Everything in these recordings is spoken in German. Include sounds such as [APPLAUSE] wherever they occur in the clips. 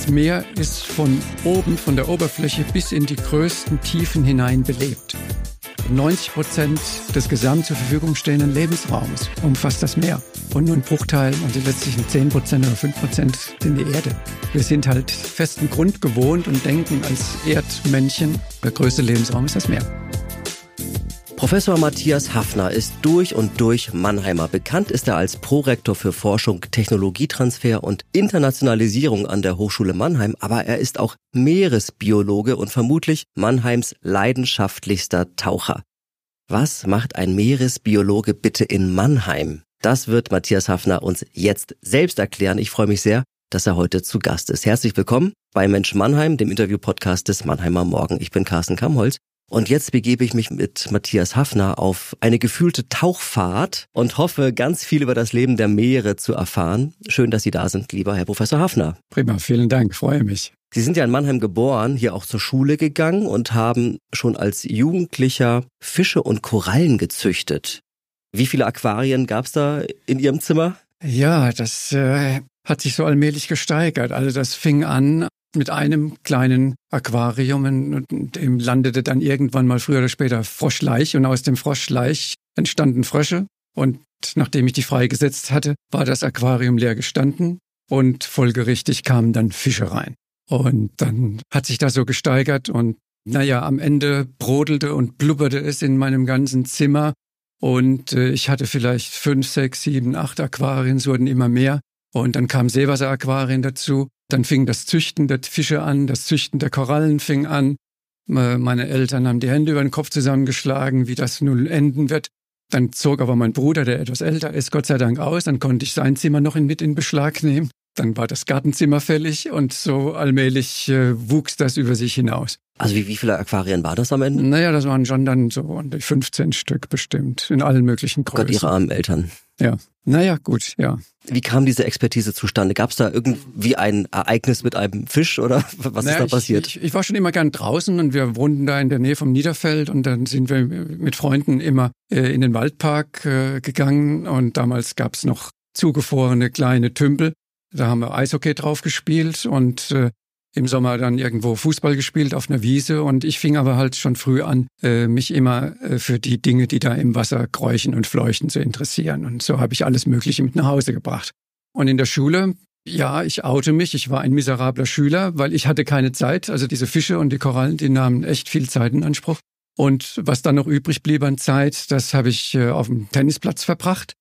Das Meer ist von oben, von der Oberfläche bis in die größten Tiefen hinein belebt. 90 Prozent des gesamt zur Verfügung stehenden Lebensraums umfasst das Meer. Und nur ein Bruchteil, und die letztlichen 10 Prozent oder 5 Prozent sind die Erde. Wir sind halt festen Grund gewohnt und denken als Erdmännchen, der größte Lebensraum ist das Meer. Professor Matthias Hafner ist durch und durch Mannheimer. Bekannt ist er als Prorektor für Forschung, Technologietransfer und Internationalisierung an der Hochschule Mannheim, aber er ist auch Meeresbiologe und vermutlich Mannheims leidenschaftlichster Taucher. Was macht ein Meeresbiologe bitte in Mannheim? Das wird Matthias Hafner uns jetzt selbst erklären. Ich freue mich sehr, dass er heute zu Gast ist. Herzlich willkommen bei Mensch Mannheim, dem Interview-Podcast des Mannheimer Morgen. Ich bin Carsten Kamholz und jetzt begebe ich mich mit Matthias Hafner auf eine gefühlte Tauchfahrt und hoffe, ganz viel über das Leben der Meere zu erfahren. Schön, dass Sie da sind, lieber Herr Professor Hafner. Prima, vielen Dank, freue mich. Sie sind ja in Mannheim geboren, hier auch zur Schule gegangen und haben schon als Jugendlicher Fische und Korallen gezüchtet. Wie viele Aquarien gab es da in Ihrem Zimmer? Ja, das äh, hat sich so allmählich gesteigert. Also das fing an mit einem kleinen Aquarium und dem landete dann irgendwann mal früher oder später Froschleich. Und aus dem Froschleich entstanden Frösche. Und nachdem ich die freigesetzt hatte, war das Aquarium leer gestanden. Und folgerichtig kamen dann Fische rein. Und dann hat sich das so gesteigert. Und naja, am Ende brodelte und blubberte es in meinem ganzen Zimmer. Und äh, ich hatte vielleicht fünf, sechs, sieben, acht Aquarien, es wurden immer mehr. Und dann kamen Seewasseraquarien dazu dann fing das Züchten der Fische an, das Züchten der Korallen fing an. Meine Eltern haben die Hände über den Kopf zusammengeschlagen, wie das nun enden wird. Dann zog aber mein Bruder, der etwas älter ist, Gott sei Dank aus. Dann konnte ich sein Zimmer noch mit in Beschlag nehmen. Dann war das Gartenzimmer fällig und so allmählich äh, wuchs das über sich hinaus. Also wie, wie viele Aquarien war das am Ende? Naja, das waren schon dann so 15 Stück bestimmt, in allen möglichen Größen. Gott, Ihre armen Eltern. Ja, naja, gut, ja. Wie kam diese Expertise zustande? Gab es da irgendwie ein Ereignis mit einem Fisch oder was naja, ist da passiert? Ich, ich, ich, war schon immer gern draußen und wir wohnten da in der Nähe vom Niederfeld und dann sind wir mit Freunden immer äh, in den Waldpark äh, gegangen und damals gab es noch zugefrorene kleine Tümpel. Da haben wir Eishockey drauf gespielt und äh, im Sommer dann irgendwo Fußball gespielt auf einer Wiese und ich fing aber halt schon früh an, äh, mich immer äh, für die Dinge, die da im Wasser kräuchen und fleuchten, zu interessieren. Und so habe ich alles Mögliche mit nach Hause gebracht. Und in der Schule, ja, ich oute mich, ich war ein miserabler Schüler, weil ich hatte keine Zeit. Also diese Fische und die Korallen, die nahmen echt viel Zeit in Anspruch. Und was dann noch übrig blieb an Zeit, das habe ich äh, auf dem Tennisplatz verbracht.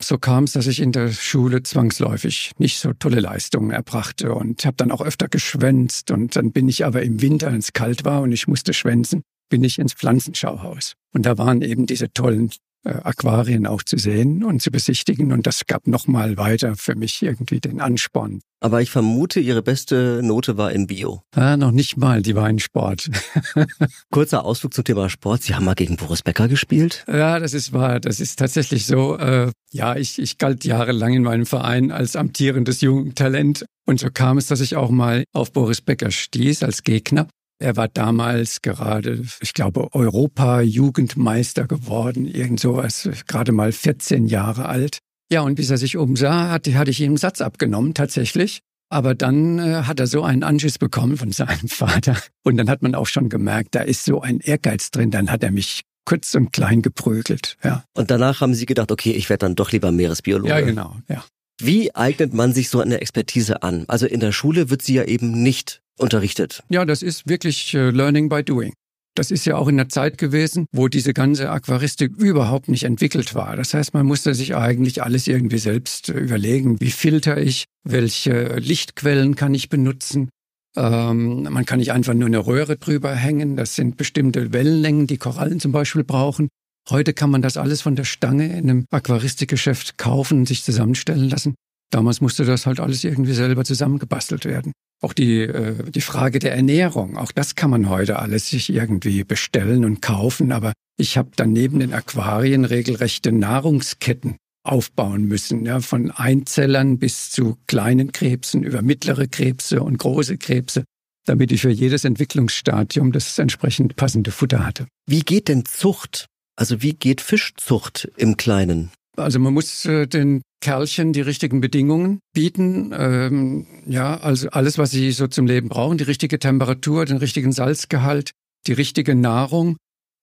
So kam es, dass ich in der Schule zwangsläufig nicht so tolle Leistungen erbrachte und habe dann auch öfter geschwänzt. Und dann bin ich aber im Winter, wenn es kalt war und ich musste schwänzen, bin ich ins Pflanzenschauhaus. Und da waren eben diese tollen Aquarien auch zu sehen und zu besichtigen. Und das gab nochmal weiter für mich irgendwie den Ansporn. Aber ich vermute, Ihre beste Note war in Bio. Ah, noch nicht mal, die war in Sport. [LAUGHS] Kurzer Ausflug zum Thema Sport. Sie haben mal gegen Boris Becker gespielt? Ja, das ist wahr. Das ist tatsächlich so. Äh, ja, ich, ich galt jahrelang in meinem Verein als amtierendes Jugendtalent. Und so kam es, dass ich auch mal auf Boris Becker stieß als Gegner. Er war damals gerade, ich glaube, Europa-Jugendmeister geworden, irgend sowas, gerade mal 14 Jahre alt. Ja, und bis er sich umsah, hatte, hatte ich ihm einen Satz abgenommen, tatsächlich. Aber dann äh, hat er so einen Anschiss bekommen von seinem [LAUGHS] Vater. Und dann hat man auch schon gemerkt, da ist so ein Ehrgeiz drin. Dann hat er mich kurz und klein geprügelt. Ja. Und danach haben Sie gedacht, okay, ich werde dann doch lieber Meeresbiologe. Ja, genau, ja. Wie eignet man sich so eine Expertise an? Also in der Schule wird sie ja eben nicht unterrichtet. Ja, das ist wirklich äh, Learning by Doing. Das ist ja auch in der Zeit gewesen, wo diese ganze Aquaristik überhaupt nicht entwickelt war. Das heißt, man musste sich eigentlich alles irgendwie selbst äh, überlegen. Wie filter ich? Welche Lichtquellen kann ich benutzen? Ähm, man kann nicht einfach nur eine Röhre drüber hängen. Das sind bestimmte Wellenlängen, die Korallen zum Beispiel brauchen. Heute kann man das alles von der Stange in einem Aquaristikgeschäft kaufen und sich zusammenstellen lassen. Damals musste das halt alles irgendwie selber zusammengebastelt werden. Auch die, äh, die Frage der Ernährung, auch das kann man heute alles sich irgendwie bestellen und kaufen, aber ich habe dann neben den Aquarien regelrechte Nahrungsketten aufbauen müssen, ja, von Einzellern bis zu kleinen Krebsen über mittlere Krebse und große Krebse, damit ich für jedes Entwicklungsstadium das entsprechend passende Futter hatte. Wie geht denn Zucht? Also wie geht Fischzucht im Kleinen? Also man muss äh, den Kerlchen die richtigen Bedingungen bieten. Ähm, ja, also alles, was sie so zum Leben brauchen, die richtige Temperatur, den richtigen Salzgehalt, die richtige Nahrung.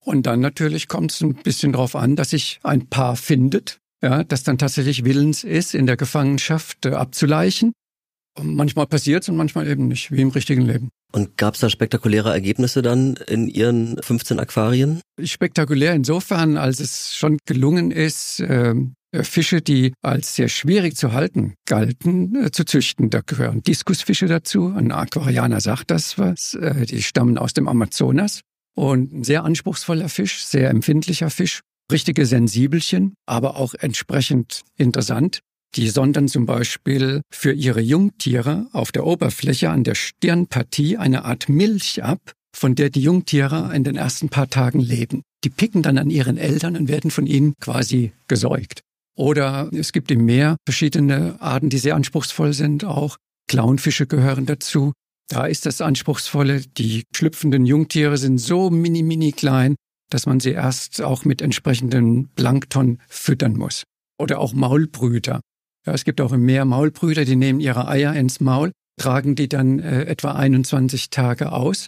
Und dann natürlich kommt es ein bisschen darauf an, dass sich ein Paar findet, ja, das dann tatsächlich willens ist, in der Gefangenschaft äh, abzuleichen. Und manchmal passiert es und manchmal eben nicht, wie im richtigen Leben. Und gab es da spektakuläre Ergebnisse dann in Ihren 15 Aquarien? Spektakulär insofern, als es schon gelungen ist, ähm, äh, Fische, die als sehr schwierig zu halten galten, äh, zu züchten. Da gehören Diskusfische dazu. Ein Aquarianer sagt das was. Äh, die stammen aus dem Amazonas. Und ein sehr anspruchsvoller Fisch, sehr empfindlicher Fisch. Richtige Sensibelchen, aber auch entsprechend interessant. Die sondern zum Beispiel für ihre Jungtiere auf der Oberfläche an der Stirnpartie eine Art Milch ab, von der die Jungtiere in den ersten paar Tagen leben. Die picken dann an ihren Eltern und werden von ihnen quasi gesäugt. Oder es gibt im Meer verschiedene Arten, die sehr anspruchsvoll sind auch. Clownfische gehören dazu. Da ist das Anspruchsvolle, die schlüpfenden Jungtiere sind so mini, mini klein, dass man sie erst auch mit entsprechendem Plankton füttern muss. Oder auch Maulbrüter. Ja, es gibt auch im Meer Maulbrüter, die nehmen ihre Eier ins Maul, tragen die dann äh, etwa 21 Tage aus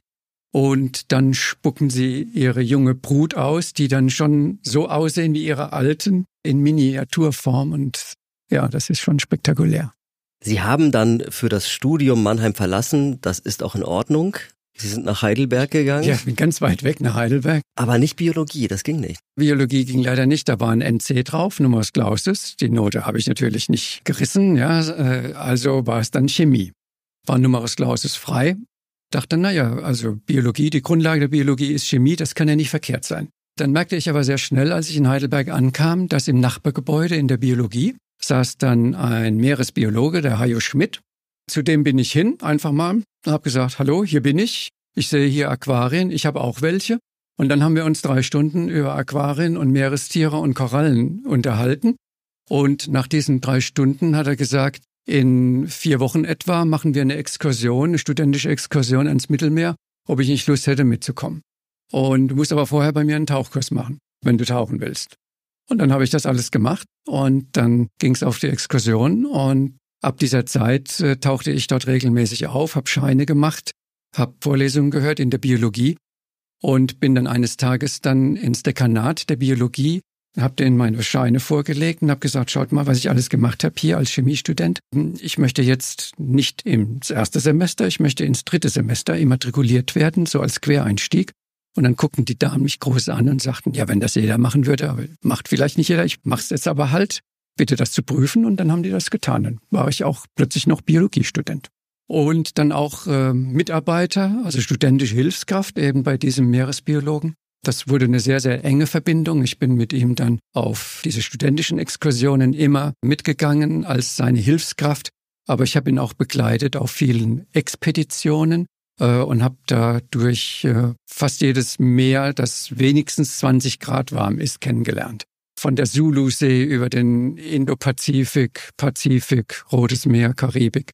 und dann spucken sie ihre junge Brut aus, die dann schon so aussehen wie ihre alten in Miniaturform und ja, das ist schon spektakulär. Sie haben dann für das Studium Mannheim verlassen, das ist auch in Ordnung. Sie sind nach Heidelberg gegangen? Ja, ich bin ganz weit weg nach Heidelberg. Aber nicht Biologie, das ging nicht. Biologie ging leider nicht, da war ein NC drauf, Numerus Clausus. Die Note habe ich natürlich nicht gerissen, ja, äh, also war es dann Chemie. War Numerus Clausus frei. Dachte, naja, also Biologie, die Grundlage der Biologie ist Chemie, das kann ja nicht verkehrt sein. Dann merkte ich aber sehr schnell, als ich in Heidelberg ankam, dass im Nachbargebäude in der Biologie saß dann ein Meeresbiologe, der Hajo Schmidt. Zu dem bin ich hin, einfach mal, und habe gesagt, hallo, hier bin ich. Ich sehe hier Aquarien, ich habe auch welche. Und dann haben wir uns drei Stunden über Aquarien und Meerestiere und Korallen unterhalten. Und nach diesen drei Stunden hat er gesagt, in vier Wochen etwa machen wir eine Exkursion, eine studentische Exkursion ans Mittelmeer, ob ich nicht Lust hätte mitzukommen. Und du musst aber vorher bei mir einen Tauchkurs machen, wenn du tauchen willst. Und dann habe ich das alles gemacht und dann ging es auf die Exkursion und ab dieser Zeit äh, tauchte ich dort regelmäßig auf, habe Scheine gemacht, habe Vorlesungen gehört in der Biologie und bin dann eines Tages dann ins Dekanat der Biologie, habe denen meine Scheine vorgelegt und habe gesagt, schaut mal, was ich alles gemacht habe hier als Chemiestudent. Ich möchte jetzt nicht ins erste Semester, ich möchte ins dritte Semester immatrikuliert werden, so als Quereinstieg. Und dann guckten die Damen mich groß an und sagten, ja, wenn das jeder machen würde, aber macht vielleicht nicht jeder, ich mach's jetzt aber halt, bitte das zu prüfen. Und dann haben die das getan. Dann war ich auch plötzlich noch Biologiestudent. Und dann auch äh, Mitarbeiter, also studentische Hilfskraft eben bei diesem Meeresbiologen. Das wurde eine sehr, sehr enge Verbindung. Ich bin mit ihm dann auf diese studentischen Exkursionen immer mitgegangen als seine Hilfskraft. Aber ich habe ihn auch begleitet auf vielen Expeditionen und habe da durch äh, fast jedes Meer, das wenigstens 20 Grad warm ist, kennengelernt. Von der Sulusee über den Indopazifik, Pazifik, Rotes Meer, Karibik.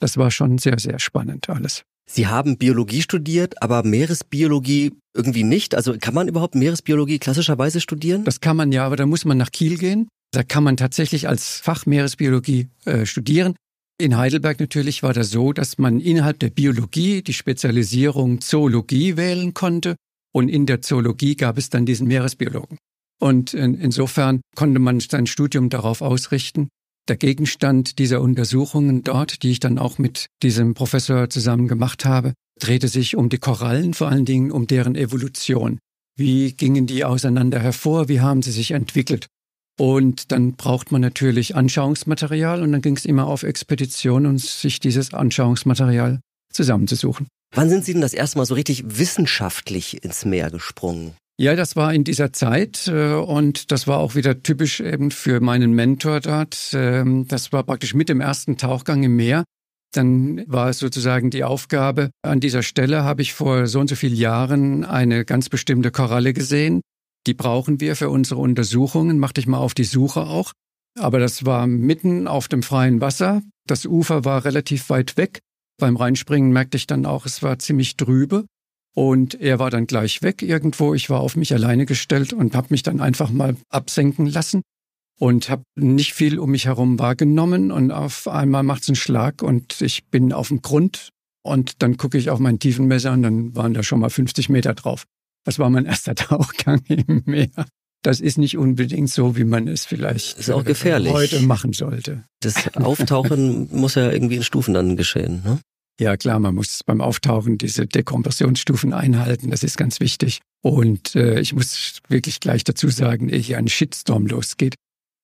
Das war schon sehr, sehr spannend alles. Sie haben Biologie studiert, aber Meeresbiologie irgendwie nicht. Also kann man überhaupt Meeresbiologie klassischerweise studieren? Das kann man ja, aber da muss man nach Kiel gehen. Da kann man tatsächlich als Fach Meeresbiologie äh, studieren. In Heidelberg natürlich war das so, dass man innerhalb der Biologie die Spezialisierung Zoologie wählen konnte und in der Zoologie gab es dann diesen Meeresbiologen. Und in, insofern konnte man sein Studium darauf ausrichten. Der Gegenstand dieser Untersuchungen dort, die ich dann auch mit diesem Professor zusammen gemacht habe, drehte sich um die Korallen, vor allen Dingen um deren Evolution. Wie gingen die auseinander hervor? Wie haben sie sich entwickelt? Und dann braucht man natürlich Anschauungsmaterial und dann ging es immer auf Expedition und sich dieses Anschauungsmaterial zusammenzusuchen. Wann sind Sie denn das erste Mal so richtig wissenschaftlich ins Meer gesprungen? Ja, das war in dieser Zeit äh, und das war auch wieder typisch eben für meinen Mentor dort. Ähm, das war praktisch mit dem ersten Tauchgang im Meer. Dann war es sozusagen die Aufgabe, an dieser Stelle habe ich vor so und so vielen Jahren eine ganz bestimmte Koralle gesehen. Die brauchen wir für unsere Untersuchungen. Mach dich mal auf die Suche auch. Aber das war mitten auf dem freien Wasser. Das Ufer war relativ weit weg. Beim Reinspringen merkte ich dann auch, es war ziemlich trübe. Und er war dann gleich weg irgendwo. Ich war auf mich alleine gestellt und habe mich dann einfach mal absenken lassen. und habe nicht viel um mich herum wahrgenommen und auf einmal macht es einen Schlag und ich bin auf dem Grund und dann gucke ich auf meinen Tiefenmesser und dann waren da schon mal 50 Meter drauf. Das war mein erster [LAUGHS] Tauchgang im Meer. Das ist nicht unbedingt so, wie man es vielleicht ist auch gefährlich. heute machen sollte. Das [LAUGHS] Auftauchen muss ja irgendwie in Stufen dann geschehen, ne? Ja, klar, man muss beim Auftauchen diese Dekompressionsstufen einhalten. Das ist ganz wichtig. Und äh, ich muss wirklich gleich dazu sagen, ehe hier ein Shitstorm losgeht,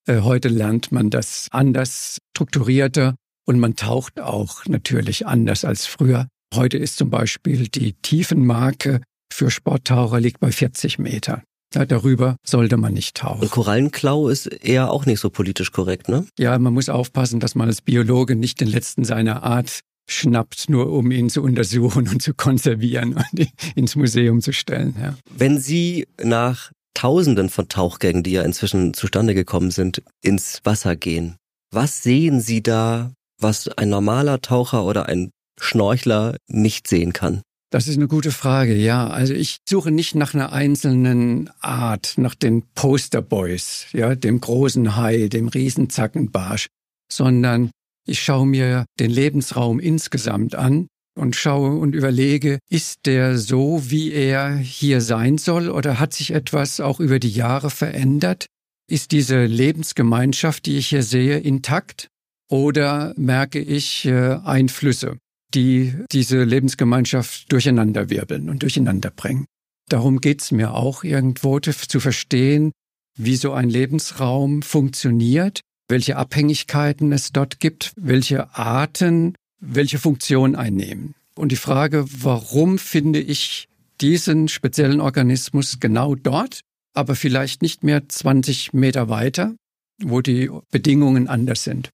äh, heute lernt man das anders, strukturierter und man taucht auch natürlich anders als früher. Heute ist zum Beispiel die Tiefenmarke für Sporttaucher liegt bei 40 Meter. Ja, darüber sollte man nicht tauchen. Und Korallenklau ist eher auch nicht so politisch korrekt, ne? Ja, man muss aufpassen, dass man als Biologe nicht den letzten seiner Art schnappt, nur um ihn zu untersuchen und zu konservieren [LAUGHS] und ins Museum zu stellen. Ja. Wenn Sie nach Tausenden von Tauchgängen, die ja inzwischen zustande gekommen sind, ins Wasser gehen, was sehen Sie da, was ein normaler Taucher oder ein Schnorchler nicht sehen kann? Das ist eine gute Frage, ja. Also ich suche nicht nach einer einzelnen Art, nach den Posterboys, ja, dem großen Hai, dem Riesenzackenbarsch, sondern ich schaue mir den Lebensraum insgesamt an und schaue und überlege, ist der so, wie er hier sein soll oder hat sich etwas auch über die Jahre verändert? Ist diese Lebensgemeinschaft, die ich hier sehe, intakt oder merke ich äh, Einflüsse? Die diese Lebensgemeinschaft durcheinanderwirbeln und durcheinander bringen. Darum geht's mir auch irgendwo zu verstehen, wie so ein Lebensraum funktioniert, welche Abhängigkeiten es dort gibt, welche Arten, welche Funktion einnehmen. Und die Frage, warum finde ich diesen speziellen Organismus genau dort, aber vielleicht nicht mehr 20 Meter weiter, wo die Bedingungen anders sind.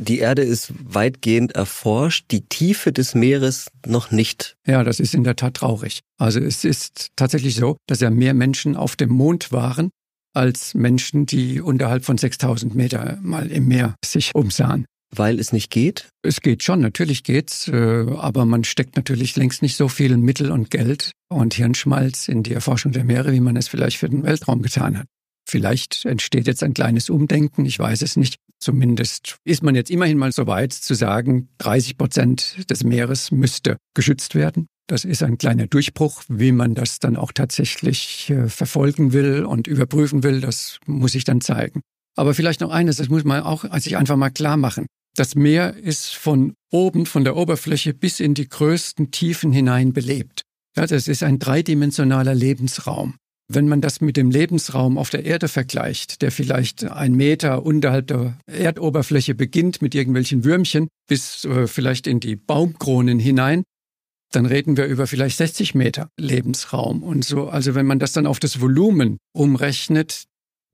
Die Erde ist weitgehend erforscht, die Tiefe des Meeres noch nicht. Ja, das ist in der Tat traurig. Also es ist tatsächlich so, dass ja mehr Menschen auf dem Mond waren, als Menschen, die unterhalb von 6000 Meter mal im Meer sich umsahen. Weil es nicht geht? Es geht schon, natürlich geht's, äh, aber man steckt natürlich längst nicht so viel Mittel und Geld und Hirnschmalz in die Erforschung der Meere, wie man es vielleicht für den Weltraum getan hat. Vielleicht entsteht jetzt ein kleines Umdenken, ich weiß es nicht. Zumindest ist man jetzt immerhin mal so weit zu sagen, 30 Prozent des Meeres müsste geschützt werden. Das ist ein kleiner Durchbruch. Wie man das dann auch tatsächlich äh, verfolgen will und überprüfen will, das muss ich dann zeigen. Aber vielleicht noch eines, das muss man auch sich einfach mal klar machen. Das Meer ist von oben, von der Oberfläche bis in die größten Tiefen hinein belebt. Ja, das ist ein dreidimensionaler Lebensraum. Wenn man das mit dem Lebensraum auf der Erde vergleicht, der vielleicht ein Meter unterhalb der Erdoberfläche beginnt mit irgendwelchen Würmchen bis äh, vielleicht in die Baumkronen hinein, dann reden wir über vielleicht 60 Meter Lebensraum und so. Also wenn man das dann auf das Volumen umrechnet,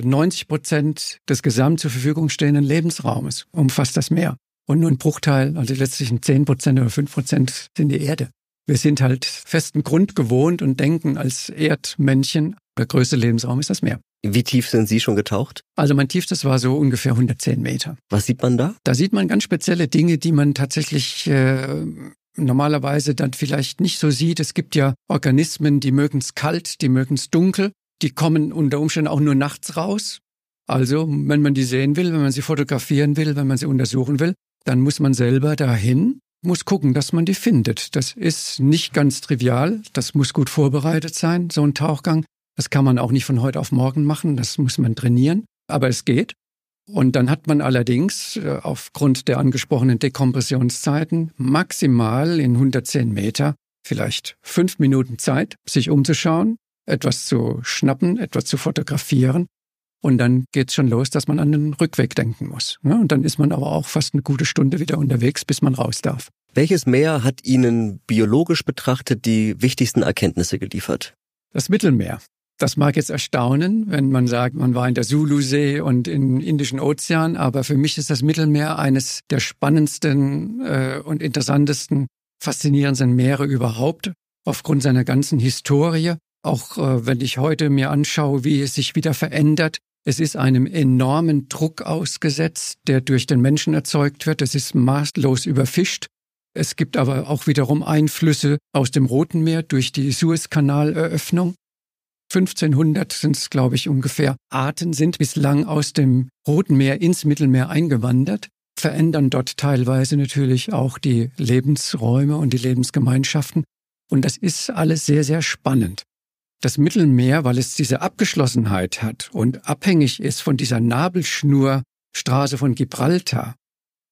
90 Prozent des gesamt zur Verfügung stehenden Lebensraumes umfasst das Meer. Und nur ein Bruchteil, also letztlich 10 Prozent oder 5 Prozent sind die Erde. Wir sind halt festen Grund gewohnt und denken als Erdmännchen der größte Lebensraum ist das Meer. Wie tief sind Sie schon getaucht? Also mein tiefstes war so ungefähr 110 Meter. Was sieht man da? Da sieht man ganz spezielle Dinge, die man tatsächlich äh, normalerweise dann vielleicht nicht so sieht. Es gibt ja Organismen, die mögen es kalt, die mögen es dunkel, die kommen unter Umständen auch nur nachts raus. Also, wenn man die sehen will, wenn man sie fotografieren will, wenn man sie untersuchen will, dann muss man selber dahin, muss gucken, dass man die findet. Das ist nicht ganz trivial, das muss gut vorbereitet sein, so ein Tauchgang. Das kann man auch nicht von heute auf morgen machen, das muss man trainieren, aber es geht. Und dann hat man allerdings äh, aufgrund der angesprochenen Dekompressionszeiten maximal in 110 Meter vielleicht fünf Minuten Zeit, sich umzuschauen, etwas zu schnappen, etwas zu fotografieren. Und dann geht's schon los, dass man an den Rückweg denken muss. Und dann ist man aber auch fast eine gute Stunde wieder unterwegs, bis man raus darf. Welches Meer hat Ihnen biologisch betrachtet die wichtigsten Erkenntnisse geliefert? Das Mittelmeer. Das mag jetzt erstaunen, wenn man sagt, man war in der Sulusee und im Indischen Ozean, aber für mich ist das Mittelmeer eines der spannendsten äh, und interessantesten, faszinierendsten Meere überhaupt, aufgrund seiner ganzen Historie. Auch äh, wenn ich heute mir anschaue, wie es sich wieder verändert. Es ist einem enormen Druck ausgesetzt, der durch den Menschen erzeugt wird. Es ist maßlos überfischt. Es gibt aber auch wiederum Einflüsse aus dem Roten Meer durch die Suezkanaleröffnung. 1500 sind es, glaube ich, ungefähr, Arten sind bislang aus dem Roten Meer ins Mittelmeer eingewandert, verändern dort teilweise natürlich auch die Lebensräume und die Lebensgemeinschaften. Und das ist alles sehr, sehr spannend. Das Mittelmeer, weil es diese Abgeschlossenheit hat und abhängig ist von dieser Nabelschnurstraße von Gibraltar,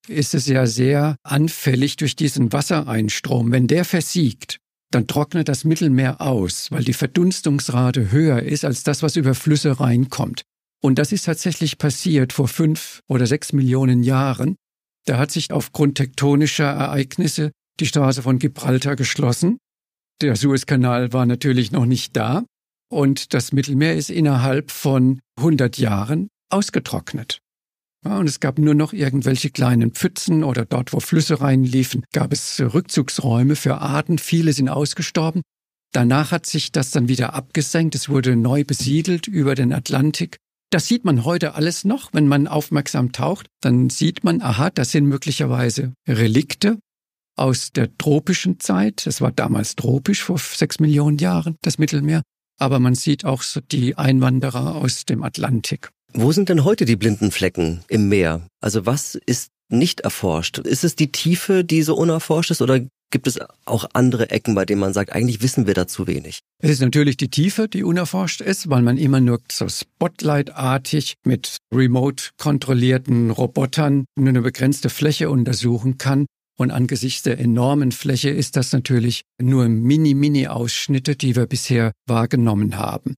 ist es ja sehr anfällig durch diesen Wassereinstrom. Wenn der versiegt, dann trocknet das Mittelmeer aus, weil die Verdunstungsrate höher ist als das, was über Flüsse reinkommt. Und das ist tatsächlich passiert vor fünf oder sechs Millionen Jahren. Da hat sich aufgrund tektonischer Ereignisse die Straße von Gibraltar geschlossen. Der Suezkanal war natürlich noch nicht da. Und das Mittelmeer ist innerhalb von 100 Jahren ausgetrocknet. Und es gab nur noch irgendwelche kleinen Pfützen oder dort, wo Flüsse reinliefen, gab es Rückzugsräume für Arten. Viele sind ausgestorben. Danach hat sich das dann wieder abgesenkt. Es wurde neu besiedelt über den Atlantik. Das sieht man heute alles noch. Wenn man aufmerksam taucht, dann sieht man, aha, das sind möglicherweise Relikte aus der tropischen Zeit. Es war damals tropisch vor sechs Millionen Jahren, das Mittelmeer. Aber man sieht auch so die Einwanderer aus dem Atlantik. Wo sind denn heute die blinden Flecken im Meer? Also was ist nicht erforscht? Ist es die Tiefe, die so unerforscht ist oder gibt es auch andere Ecken, bei denen man sagt, eigentlich wissen wir da zu wenig? Es ist natürlich die Tiefe, die unerforscht ist, weil man immer nur so Spotlight-artig mit remote kontrollierten Robotern nur eine begrenzte Fläche untersuchen kann. Und angesichts der enormen Fläche ist das natürlich nur Mini-Mini-Ausschnitte, die wir bisher wahrgenommen haben.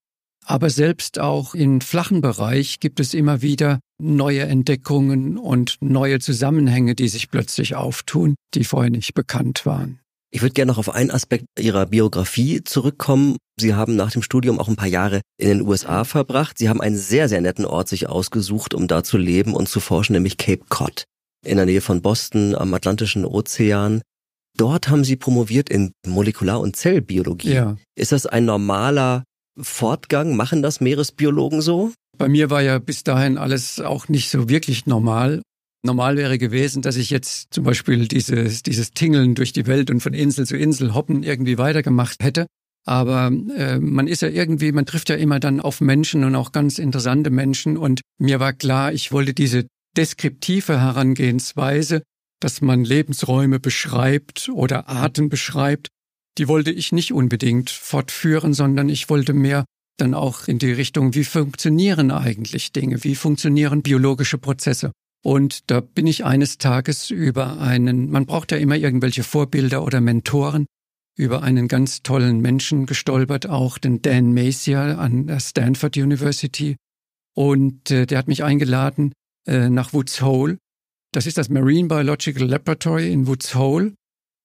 Aber selbst auch im flachen Bereich gibt es immer wieder neue Entdeckungen und neue Zusammenhänge, die sich plötzlich auftun, die vorher nicht bekannt waren. Ich würde gerne noch auf einen Aspekt Ihrer Biografie zurückkommen. Sie haben nach dem Studium auch ein paar Jahre in den USA verbracht. Sie haben einen sehr, sehr netten Ort sich ausgesucht, um da zu leben und zu forschen, nämlich Cape Cod in der Nähe von Boston am Atlantischen Ozean. Dort haben Sie promoviert in Molekular- und Zellbiologie. Ja. Ist das ein normaler Fortgang? Machen das Meeresbiologen so? Bei mir war ja bis dahin alles auch nicht so wirklich normal. Normal wäre gewesen, dass ich jetzt zum Beispiel dieses, dieses Tingeln durch die Welt und von Insel zu Insel hoppen irgendwie weitergemacht hätte. Aber äh, man ist ja irgendwie, man trifft ja immer dann auf Menschen und auch ganz interessante Menschen. Und mir war klar, ich wollte diese deskriptive Herangehensweise, dass man Lebensräume beschreibt oder Arten beschreibt, die wollte ich nicht unbedingt fortführen, sondern ich wollte mehr dann auch in die Richtung, wie funktionieren eigentlich Dinge, wie funktionieren biologische Prozesse. Und da bin ich eines Tages über einen, man braucht ja immer irgendwelche Vorbilder oder Mentoren, über einen ganz tollen Menschen gestolpert, auch den Dan Masier an der Stanford University. Und äh, der hat mich eingeladen äh, nach Woods Hole. Das ist das Marine Biological Laboratory in Woods Hole.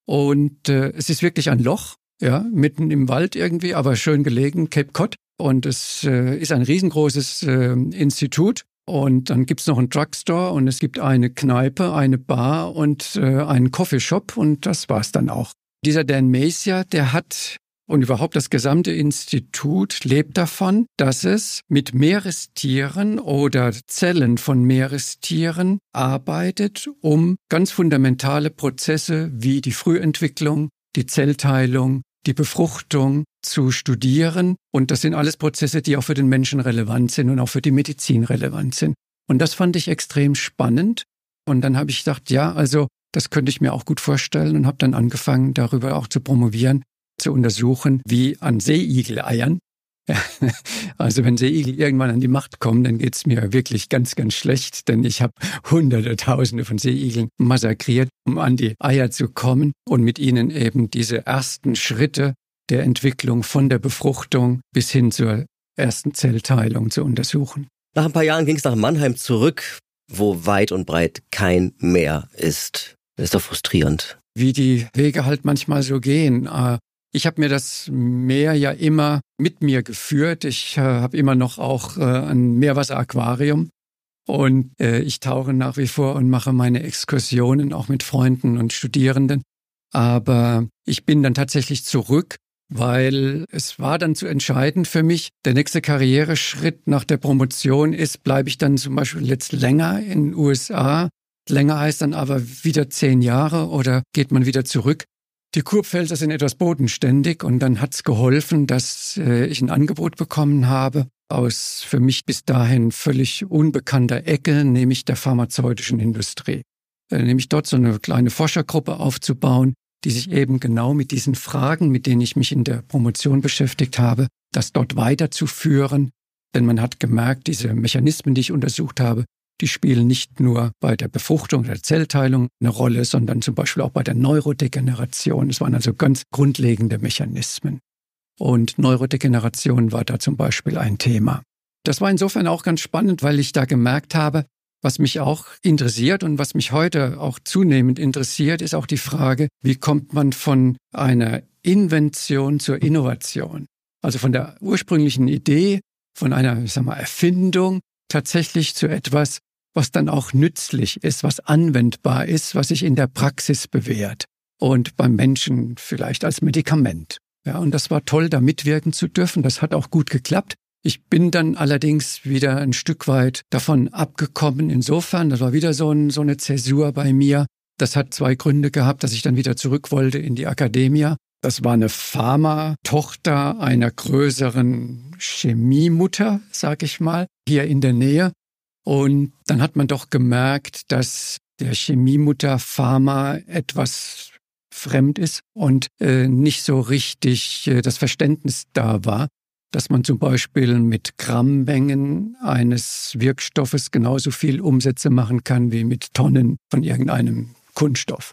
Und äh, es ist wirklich ein Loch, ja, mitten im Wald irgendwie, aber schön gelegen, Cape Cod. Und es äh, ist ein riesengroßes äh, Institut. Und dann gibt's noch einen Drugstore und es gibt eine Kneipe, eine Bar und äh, einen Coffeeshop und das war's dann auch. Dieser Dan Masier, der hat und überhaupt das gesamte Institut lebt davon, dass es mit Meerestieren oder Zellen von Meerestieren arbeitet, um ganz fundamentale Prozesse wie die Frühentwicklung, die Zellteilung, die Befruchtung zu studieren. Und das sind alles Prozesse, die auch für den Menschen relevant sind und auch für die Medizin relevant sind. Und das fand ich extrem spannend. Und dann habe ich gedacht, ja, also das könnte ich mir auch gut vorstellen und habe dann angefangen, darüber auch zu promovieren zu untersuchen, wie an Seeigel-Eiern. [LAUGHS] Also wenn Seeigel irgendwann an die Macht kommen, dann geht's mir wirklich ganz, ganz schlecht, denn ich habe Hunderte, Tausende von Seeigeln massakriert, um an die Eier zu kommen und mit ihnen eben diese ersten Schritte der Entwicklung von der Befruchtung bis hin zur ersten Zellteilung zu untersuchen. Nach ein paar Jahren ging es nach Mannheim zurück, wo weit und breit kein Meer ist. Das ist doch frustrierend. Wie die Wege halt manchmal so gehen. Ich habe mir das Meer ja immer mit mir geführt. Ich äh, habe immer noch auch äh, ein Meerwasseraquarium und äh, ich tauche nach wie vor und mache meine Exkursionen auch mit Freunden und Studierenden. Aber ich bin dann tatsächlich zurück, weil es war dann zu entscheiden für mich. Der nächste Karriereschritt nach der Promotion ist, bleibe ich dann zum Beispiel jetzt länger in den USA. Länger heißt dann aber wieder zehn Jahre oder geht man wieder zurück. Die Kurpfälzer sind etwas bodenständig und dann hat's geholfen, dass äh, ich ein Angebot bekommen habe aus für mich bis dahin völlig unbekannter Ecke, nämlich der pharmazeutischen Industrie. Äh, nämlich dort so eine kleine Forschergruppe aufzubauen, die sich eben genau mit diesen Fragen, mit denen ich mich in der Promotion beschäftigt habe, das dort weiterzuführen. Denn man hat gemerkt, diese Mechanismen, die ich untersucht habe, die spielen nicht nur bei der Befruchtung der Zellteilung eine Rolle, sondern zum Beispiel auch bei der Neurodegeneration. Es waren also ganz grundlegende Mechanismen. Und Neurodegeneration war da zum Beispiel ein Thema. Das war insofern auch ganz spannend, weil ich da gemerkt habe, was mich auch interessiert und was mich heute auch zunehmend interessiert, ist auch die Frage, wie kommt man von einer Invention zur Innovation? Also von der ursprünglichen Idee, von einer, ich sag mal, Erfindung tatsächlich zu etwas, was dann auch nützlich ist, was anwendbar ist, was sich in der Praxis bewährt und beim Menschen vielleicht als Medikament. Ja, und das war toll, da mitwirken zu dürfen. Das hat auch gut geklappt. Ich bin dann allerdings wieder ein Stück weit davon abgekommen. Insofern, das war wieder so, ein, so eine Zäsur bei mir. Das hat zwei Gründe gehabt, dass ich dann wieder zurück wollte in die Akademie. Das war eine Pharma-Tochter einer größeren Chemiemutter, sag ich mal, hier in der Nähe. Und dann hat man doch gemerkt, dass der Chemiemutter Pharma etwas fremd ist und äh, nicht so richtig äh, das Verständnis da war, dass man zum Beispiel mit Grammmengen eines Wirkstoffes genauso viel Umsätze machen kann wie mit Tonnen von irgendeinem Kunststoff.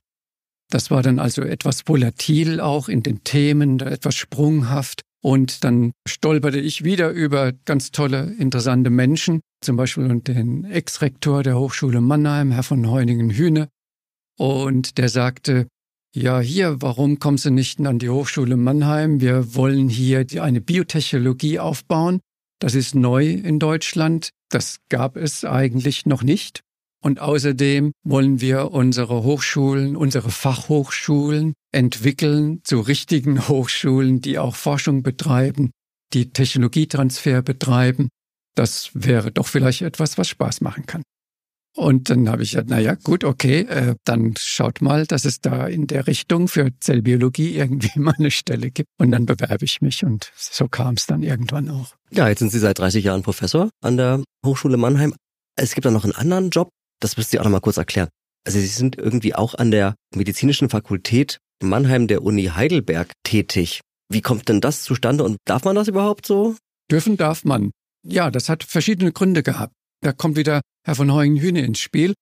Das war dann also etwas volatil auch in den Themen, etwas sprunghaft. Und dann stolperte ich wieder über ganz tolle, interessante Menschen, zum Beispiel den Ex-Rektor der Hochschule Mannheim, Herr von Heuningen-Hühne. Und der sagte, ja, hier, warum kommst du nicht an die Hochschule Mannheim? Wir wollen hier eine Biotechnologie aufbauen. Das ist neu in Deutschland. Das gab es eigentlich noch nicht. Und außerdem wollen wir unsere Hochschulen, unsere Fachhochschulen entwickeln zu richtigen Hochschulen, die auch Forschung betreiben, die Technologietransfer betreiben. Das wäre doch vielleicht etwas, was Spaß machen kann. Und dann habe ich gesagt, naja, gut, okay, äh, dann schaut mal, dass es da in der Richtung für Zellbiologie irgendwie [LAUGHS] mal eine Stelle gibt. Und dann bewerbe ich mich und so kam es dann irgendwann auch. Ja, jetzt sind Sie seit 30 Jahren Professor an der Hochschule Mannheim. Es gibt da noch einen anderen Job, das müsst ihr auch noch mal kurz erklären. Also Sie sind irgendwie auch an der medizinischen Fakultät Mannheim der Uni Heidelberg tätig. Wie kommt denn das zustande und darf man das überhaupt so? Dürfen darf man. Ja, das hat verschiedene Gründe gehabt. Da kommt wieder Herr von Heugen-Hühne ins Spiel.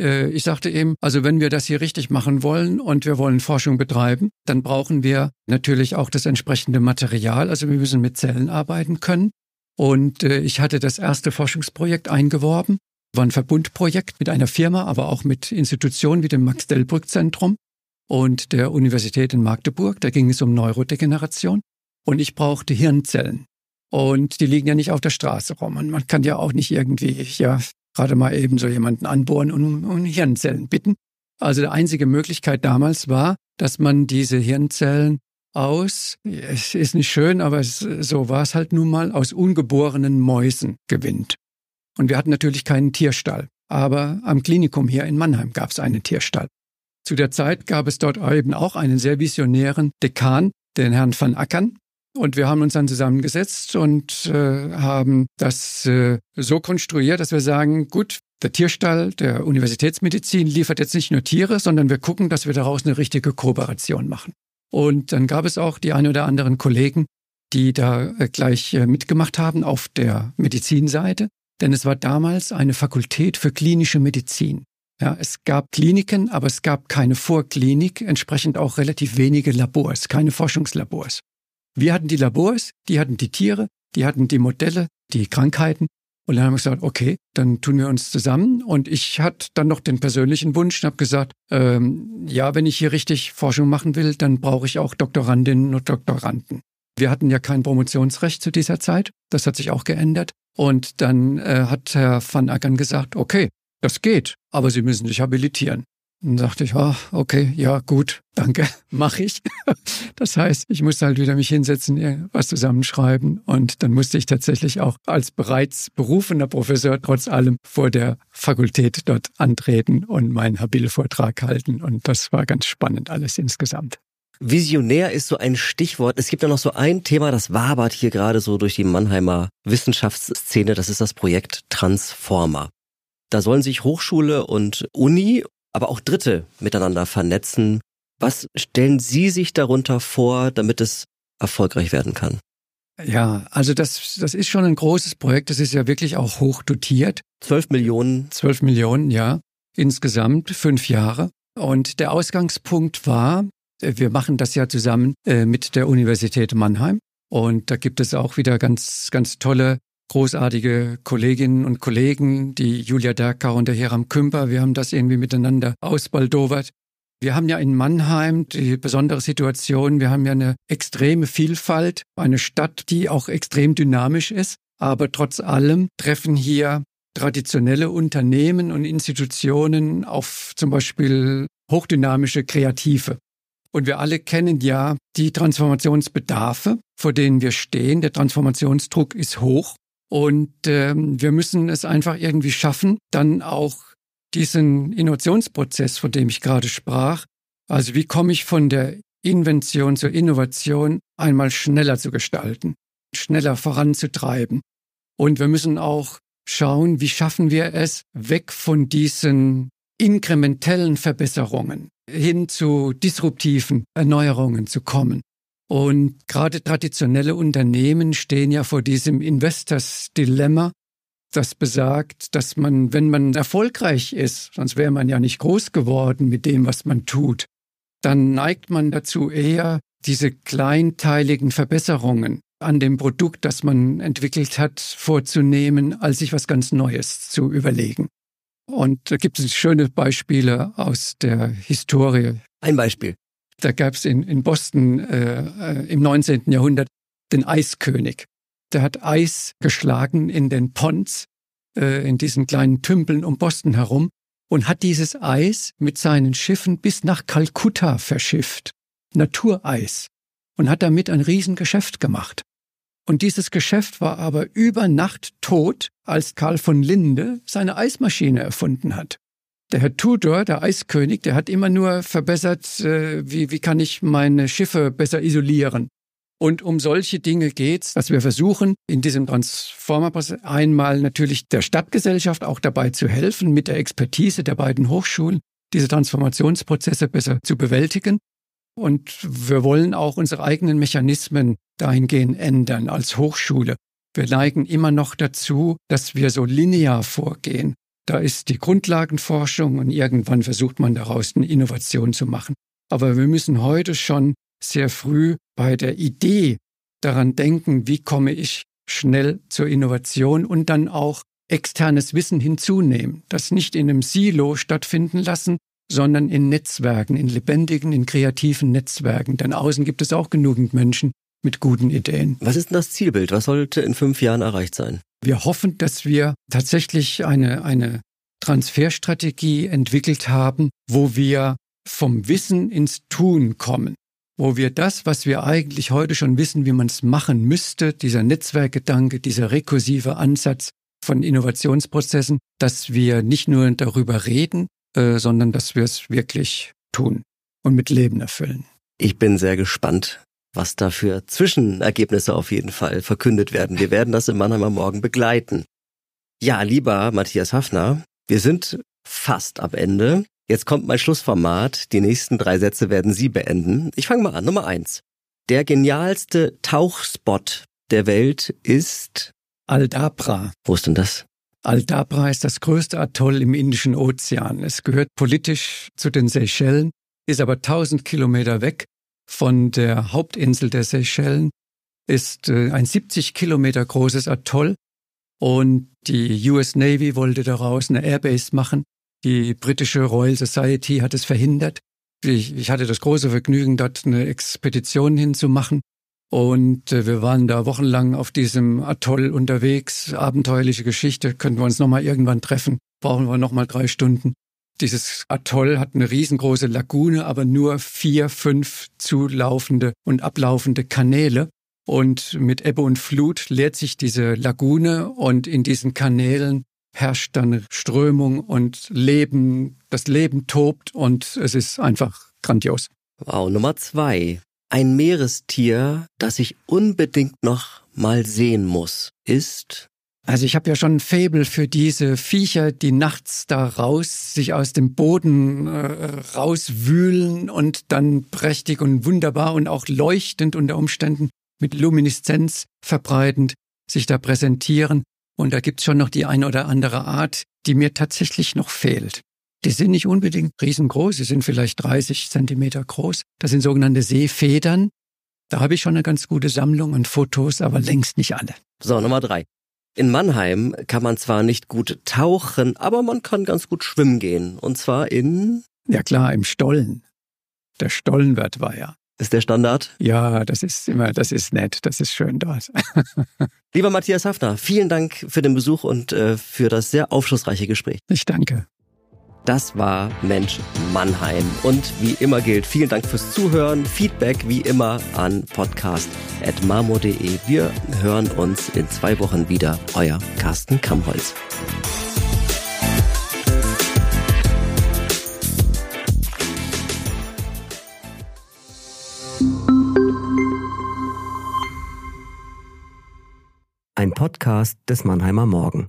Äh, ich sagte eben, also wenn wir das hier richtig machen wollen und wir wollen Forschung betreiben, dann brauchen wir natürlich auch das entsprechende Material. Also wir müssen mit Zellen arbeiten können. Und äh, ich hatte das erste Forschungsprojekt eingeworben, war ein Verbundprojekt mit einer Firma, aber auch mit Institutionen wie dem Max-Delbrück-Zentrum und der Universität in Magdeburg. Da ging es um Neurodegeneration. Und ich brauchte Hirnzellen. Und die liegen ja nicht auf der Straße rum. Und man kann ja auch nicht irgendwie, ja, gerade mal eben so jemanden anbohren und um, um Hirnzellen bitten. Also die einzige Möglichkeit damals war, dass man diese Hirnzellen aus, es ist nicht schön, aber es, so war es halt nun mal, aus ungeborenen Mäusen gewinnt. Und wir hatten natürlich keinen Tierstall. Aber am Klinikum hier in Mannheim gab es einen Tierstall. Zu der Zeit gab es dort eben auch einen sehr visionären Dekan, den Herrn van Ackern, und wir haben uns dann zusammengesetzt und äh, haben das äh, so konstruiert, dass wir sagen, gut, der Tierstall der Universitätsmedizin liefert jetzt nicht nur Tiere, sondern wir gucken, dass wir daraus eine richtige Kooperation machen. Und dann gab es auch die ein oder anderen Kollegen, die da äh, gleich äh, mitgemacht haben auf der Medizinseite. Denn es war damals eine Fakultät für klinische Medizin. Ja, es gab Kliniken, aber es gab keine Vorklinik, entsprechend auch relativ wenige Labors, keine Forschungslabors. Wir hatten die Labors, die hatten die Tiere, die hatten die Modelle, die Krankheiten. Und dann haben wir gesagt, okay, dann tun wir uns zusammen. Und ich hatte dann noch den persönlichen Wunsch und habe gesagt, ähm, ja, wenn ich hier richtig Forschung machen will, dann brauche ich auch Doktorandinnen und Doktoranden. Wir hatten ja kein Promotionsrecht zu dieser Zeit. Das hat sich auch geändert. Und dann äh, hat Herr van Ackern gesagt, okay, das geht, aber Sie müssen sich habilitieren. Dann sagte ich, oh, okay, ja, gut, danke, [LAUGHS] mache ich. Das heißt, ich musste halt wieder mich hinsetzen, was zusammenschreiben. Und dann musste ich tatsächlich auch als bereits berufener Professor trotz allem vor der Fakultät dort antreten und meinen Habil-Vortrag halten. Und das war ganz spannend alles insgesamt. Visionär ist so ein Stichwort. Es gibt ja noch so ein Thema, das wabert hier gerade so durch die Mannheimer Wissenschaftsszene. Das ist das Projekt Transformer. Da sollen sich Hochschule und Uni, aber auch Dritte miteinander vernetzen. Was stellen Sie sich darunter vor, damit es erfolgreich werden kann? Ja, also das, das ist schon ein großes Projekt. Das ist ja wirklich auch hoch dotiert. Zwölf Millionen. Zwölf Millionen, ja. Insgesamt fünf Jahre. Und der Ausgangspunkt war, äh, wir machen das ja zusammen äh, mit der Universität Mannheim. Und da gibt es auch wieder ganz, ganz tolle, großartige Kolleginnen und Kollegen, die Julia Derkau und der Hiram Kümper. Wir haben das irgendwie miteinander ausbaldowert. Wir haben ja in Mannheim die besondere Situation, wir haben ja eine extreme Vielfalt, eine Stadt, die auch extrem dynamisch ist, aber trotz allem treffen hier traditionelle Unternehmen und Institutionen auf zum Beispiel hochdynamische Kreative. Und wir alle kennen ja die Transformationsbedarfe, vor denen wir stehen. Der Transformationsdruck ist hoch. Und ähm, wir müssen es einfach irgendwie schaffen, dann auch diesen Innovationsprozess, von dem ich gerade sprach, also wie komme ich von der Invention zur Innovation einmal schneller zu gestalten, schneller voranzutreiben. Und wir müssen auch schauen, wie schaffen wir es, weg von diesen inkrementellen Verbesserungen hin zu disruptiven Erneuerungen zu kommen. Und gerade traditionelle Unternehmen stehen ja vor diesem Investors Dilemma, das besagt, dass man, wenn man erfolgreich ist, sonst wäre man ja nicht groß geworden mit dem, was man tut, dann neigt man dazu eher, diese kleinteiligen Verbesserungen an dem Produkt, das man entwickelt hat, vorzunehmen, als sich was ganz Neues zu überlegen. Und da gibt es schöne Beispiele aus der Historie. Ein Beispiel. Da gab es in, in Boston äh, im 19. Jahrhundert den Eiskönig der hat Eis geschlagen in den Ponds, äh, in diesen kleinen Tümpeln um Boston herum und hat dieses Eis mit seinen Schiffen bis nach Kalkutta verschifft. Natureis. Und hat damit ein Riesengeschäft gemacht. Und dieses Geschäft war aber über Nacht tot, als Karl von Linde seine Eismaschine erfunden hat. Der Herr Tudor, der Eiskönig, der hat immer nur verbessert, äh, wie, wie kann ich meine Schiffe besser isolieren. Und um solche Dinge geht's, dass wir versuchen, in diesem Transformer-Prozess einmal natürlich der Stadtgesellschaft auch dabei zu helfen, mit der Expertise der beiden Hochschulen diese Transformationsprozesse besser zu bewältigen. Und wir wollen auch unsere eigenen Mechanismen dahingehend ändern als Hochschule. Wir neigen immer noch dazu, dass wir so linear vorgehen. Da ist die Grundlagenforschung und irgendwann versucht man daraus eine Innovation zu machen. Aber wir müssen heute schon sehr früh bei der Idee daran denken, wie komme ich schnell zur Innovation und dann auch externes Wissen hinzunehmen, das nicht in einem Silo stattfinden lassen, sondern in Netzwerken, in lebendigen, in kreativen Netzwerken. Denn außen gibt es auch genügend Menschen mit guten Ideen. Was ist denn das Zielbild? Was sollte in fünf Jahren erreicht sein? Wir hoffen, dass wir tatsächlich eine, eine Transferstrategie entwickelt haben, wo wir vom Wissen ins Tun kommen wo wir das, was wir eigentlich heute schon wissen, wie man es machen müsste, dieser Netzwerkgedanke, dieser rekursive Ansatz von Innovationsprozessen, dass wir nicht nur darüber reden, äh, sondern dass wir es wirklich tun und mit Leben erfüllen. Ich bin sehr gespannt, was da für Zwischenergebnisse auf jeden Fall verkündet werden. Wir werden das im Mannheimer Morgen begleiten. Ja, lieber Matthias Hafner, wir sind fast am Ende. Jetzt kommt mein Schlussformat. Die nächsten drei Sätze werden Sie beenden. Ich fange mal an. Nummer eins. Der genialste Tauchspot der Welt ist Aldabra. Wo ist denn das? Aldabra ist das größte Atoll im Indischen Ozean. Es gehört politisch zu den Seychellen, ist aber 1000 Kilometer weg von der Hauptinsel der Seychellen, ist äh, ein 70 Kilometer großes Atoll und die US Navy wollte daraus eine Airbase machen die britische Royal Society hat es verhindert. Ich, ich hatte das große Vergnügen, dort eine Expedition hinzumachen. Und äh, wir waren da wochenlang auf diesem Atoll unterwegs. Abenteuerliche Geschichte. Könnten wir uns nochmal irgendwann treffen? Brauchen wir nochmal drei Stunden. Dieses Atoll hat eine riesengroße Lagune, aber nur vier, fünf zulaufende und ablaufende Kanäle. Und mit Ebbe und Flut leert sich diese Lagune und in diesen Kanälen herrscht dann Strömung und Leben, das Leben tobt und es ist einfach grandios. Wow, Nummer zwei. Ein Meerestier, das ich unbedingt noch mal sehen muss, ist also ich habe ja schon ein Faible für diese Viecher, die nachts da raus, sich aus dem Boden äh, rauswühlen und dann prächtig und wunderbar und auch leuchtend unter Umständen mit Lumineszenz verbreitend sich da präsentieren. Und da gibt's schon noch die eine oder andere Art, die mir tatsächlich noch fehlt. Die sind nicht unbedingt riesengroß, sie sind vielleicht 30 Zentimeter groß. Das sind sogenannte Seefedern. Da habe ich schon eine ganz gute Sammlung an Fotos, aber längst nicht alle. So, Nummer drei. In Mannheim kann man zwar nicht gut tauchen, aber man kann ganz gut schwimmen gehen. Und zwar in... Ja klar, im Stollen. Der Stollenwärtweiher. Ist der Standard? Ja, das ist immer, das ist nett, das ist schön dort. [LAUGHS] Lieber Matthias Hafner, vielen Dank für den Besuch und äh, für das sehr aufschlussreiche Gespräch. Ich danke. Das war Mensch Mannheim. Und wie immer gilt, vielen Dank fürs Zuhören. Feedback wie immer an podcast.marmo.de. Wir hören uns in zwei Wochen wieder. Euer Carsten Kammholz. Ein Podcast des Mannheimer Morgen.